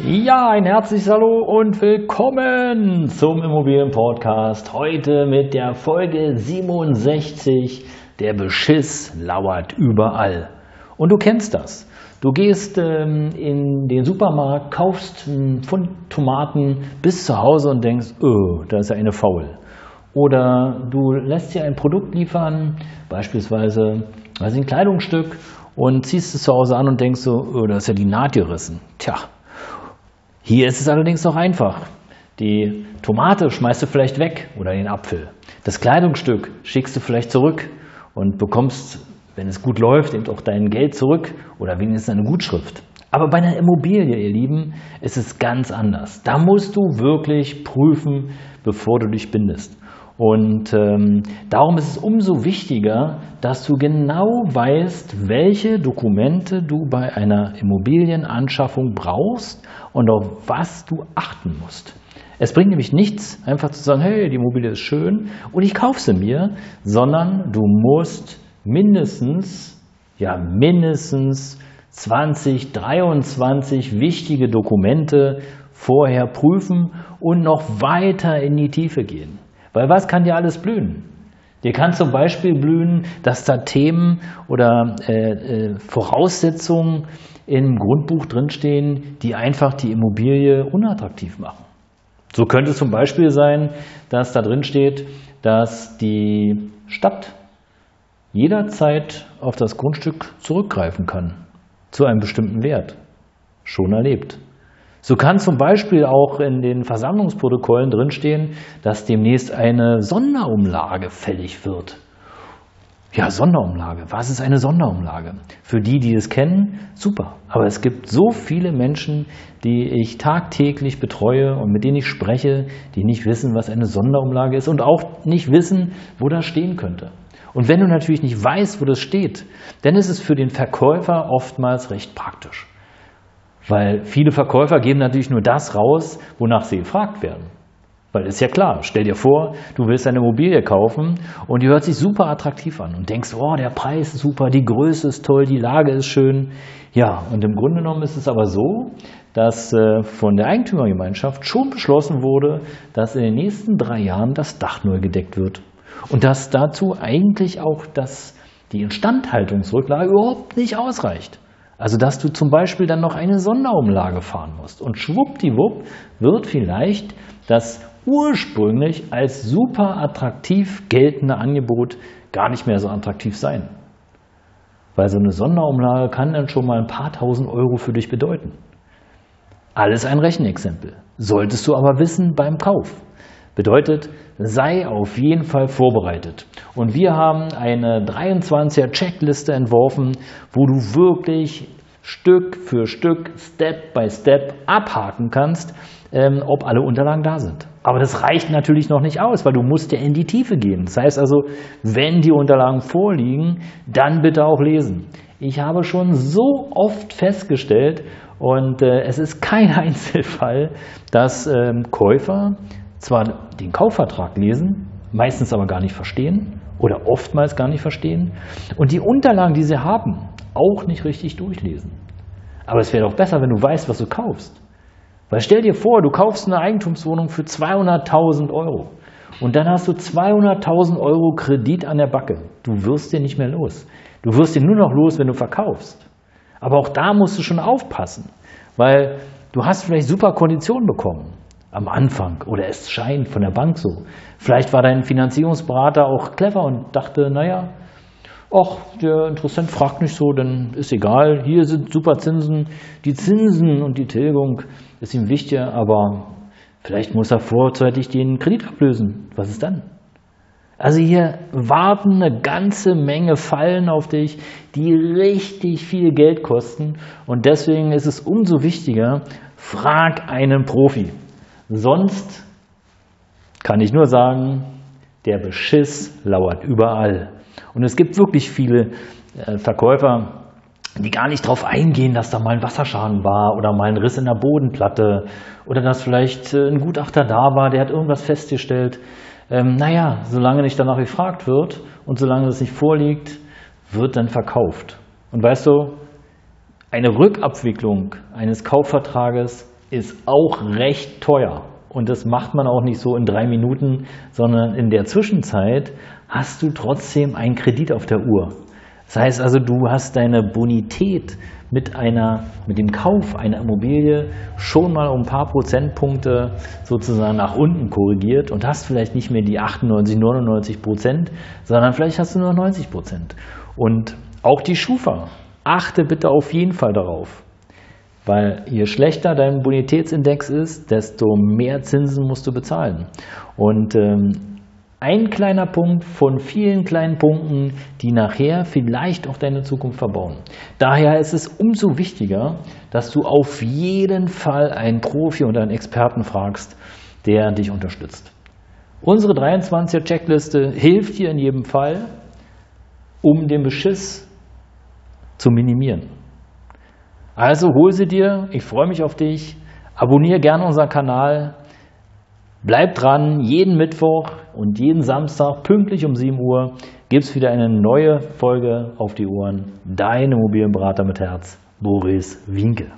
Ja, ein herzliches Hallo und willkommen zum Immobilienpodcast. Heute mit der Folge 67. Der Beschiss lauert überall. Und du kennst das. Du gehst ähm, in den Supermarkt, kaufst einen Pfund Tomaten bis zu Hause und denkst, oh, da ist ja eine faul. Oder du lässt dir ein Produkt liefern, beispielsweise also ein Kleidungsstück, und ziehst es zu Hause an und denkst so, oh, da ist ja die Naht gerissen. Tja, hier ist es allerdings noch einfach. Die Tomate schmeißt du vielleicht weg oder den Apfel. Das Kleidungsstück schickst du vielleicht zurück und bekommst, wenn es gut läuft, eben auch dein Geld zurück oder wenigstens eine Gutschrift. Aber bei einer Immobilie, ihr Lieben, ist es ganz anders. Da musst du wirklich prüfen, bevor du dich bindest. Und ähm, darum ist es umso wichtiger, dass du genau weißt, welche Dokumente du bei einer Immobilienanschaffung brauchst und auf was du achten musst. Es bringt nämlich nichts, einfach zu sagen, hey, die Immobilie ist schön und ich kaufe sie mir, sondern du musst mindestens, ja, mindestens 20, 23 wichtige Dokumente vorher prüfen und noch weiter in die Tiefe gehen. Weil was kann dir alles blühen? Dir kann zum Beispiel blühen, dass da Themen oder äh, äh, Voraussetzungen im Grundbuch drinstehen, die einfach die Immobilie unattraktiv machen. So könnte es zum Beispiel sein, dass da drin steht, dass die Stadt jederzeit auf das Grundstück zurückgreifen kann, zu einem bestimmten Wert. Schon erlebt. So kann zum Beispiel auch in den Versammlungsprotokollen drinstehen, dass demnächst eine Sonderumlage fällig wird. Ja, Sonderumlage. Was ist eine Sonderumlage? Für die, die es kennen, super. Aber es gibt so viele Menschen, die ich tagtäglich betreue und mit denen ich spreche, die nicht wissen, was eine Sonderumlage ist und auch nicht wissen, wo das stehen könnte. Und wenn du natürlich nicht weißt, wo das steht, dann ist es für den Verkäufer oftmals recht praktisch. Weil viele Verkäufer geben natürlich nur das raus, wonach sie gefragt werden. Weil ist ja klar, stell dir vor, du willst eine Immobilie kaufen und die hört sich super attraktiv an und denkst, oh, der Preis ist super, die Größe ist toll, die Lage ist schön. Ja, und im Grunde genommen ist es aber so, dass äh, von der Eigentümergemeinschaft schon beschlossen wurde, dass in den nächsten drei Jahren das Dach neu gedeckt wird. Und dass dazu eigentlich auch das, die Instandhaltungsrücklage überhaupt nicht ausreicht. Also dass du zum Beispiel dann noch eine Sonderumlage fahren musst. Und schwuppdiwupp wird vielleicht das ursprünglich als super attraktiv geltende Angebot gar nicht mehr so attraktiv sein. Weil so eine Sonderumlage kann dann schon mal ein paar tausend Euro für dich bedeuten. Alles ein Rechenexempel. Solltest du aber wissen beim Kauf. Bedeutet, sei auf jeden Fall vorbereitet. Und wir haben eine 23er Checkliste entworfen, wo du wirklich Stück für Stück, Step by Step abhaken kannst, ähm, ob alle Unterlagen da sind. Aber das reicht natürlich noch nicht aus, weil du musst ja in die Tiefe gehen. Das heißt also, wenn die Unterlagen vorliegen, dann bitte auch lesen. Ich habe schon so oft festgestellt, und äh, es ist kein Einzelfall, dass ähm, Käufer zwar den Kaufvertrag lesen, meistens aber gar nicht verstehen oder oftmals gar nicht verstehen und die Unterlagen, die sie haben, auch nicht richtig durchlesen. Aber es wäre doch besser, wenn du weißt, was du kaufst. Weil stell dir vor, du kaufst eine Eigentumswohnung für 200.000 Euro und dann hast du 200.000 Euro Kredit an der Backe. Du wirst dir nicht mehr los. Du wirst dir nur noch los, wenn du verkaufst. Aber auch da musst du schon aufpassen, weil du hast vielleicht super Konditionen bekommen am Anfang oder es scheint von der Bank so. Vielleicht war dein Finanzierungsberater auch clever und dachte, naja, ach, der Interessent fragt nicht so, dann ist egal, hier sind super Zinsen, die Zinsen und die Tilgung ist ihm wichtiger, aber vielleicht muss er vorzeitig den Kredit ablösen. Was ist dann? Also hier warten eine ganze Menge Fallen auf dich, die richtig viel Geld kosten. Und deswegen ist es umso wichtiger, frag einen Profi. Sonst kann ich nur sagen, der Beschiss lauert überall. Und es gibt wirklich viele äh, Verkäufer, die gar nicht darauf eingehen, dass da mal ein Wasserschaden war oder mal ein Riss in der Bodenplatte oder dass vielleicht äh, ein Gutachter da war, der hat irgendwas festgestellt. Ähm, naja, solange nicht danach gefragt wird und solange das nicht vorliegt, wird dann verkauft. Und weißt du, eine Rückabwicklung eines Kaufvertrages ist auch recht teuer. Und das macht man auch nicht so in drei Minuten, sondern in der Zwischenzeit hast du trotzdem einen Kredit auf der Uhr. Das heißt also, du hast deine Bonität mit, einer, mit dem Kauf einer Immobilie schon mal um ein paar Prozentpunkte sozusagen nach unten korrigiert und hast vielleicht nicht mehr die 98, 99 Prozent, sondern vielleicht hast du nur 90 Prozent. Und auch die Schufa, achte bitte auf jeden Fall darauf. Weil je schlechter dein Bonitätsindex ist, desto mehr Zinsen musst du bezahlen. Und ähm, ein kleiner Punkt von vielen kleinen Punkten, die nachher vielleicht auch deine Zukunft verbauen. Daher ist es umso wichtiger, dass du auf jeden Fall einen Profi oder einen Experten fragst, der dich unterstützt. Unsere 23er Checkliste hilft dir in jedem Fall, um den Beschiss zu minimieren. Also hol sie dir, ich freue mich auf dich, abonniere gerne unseren Kanal, bleib dran, jeden Mittwoch und jeden Samstag pünktlich um 7 Uhr gibt es wieder eine neue Folge auf die Ohren. Dein Immobilienberater mit Herz, Boris Winke.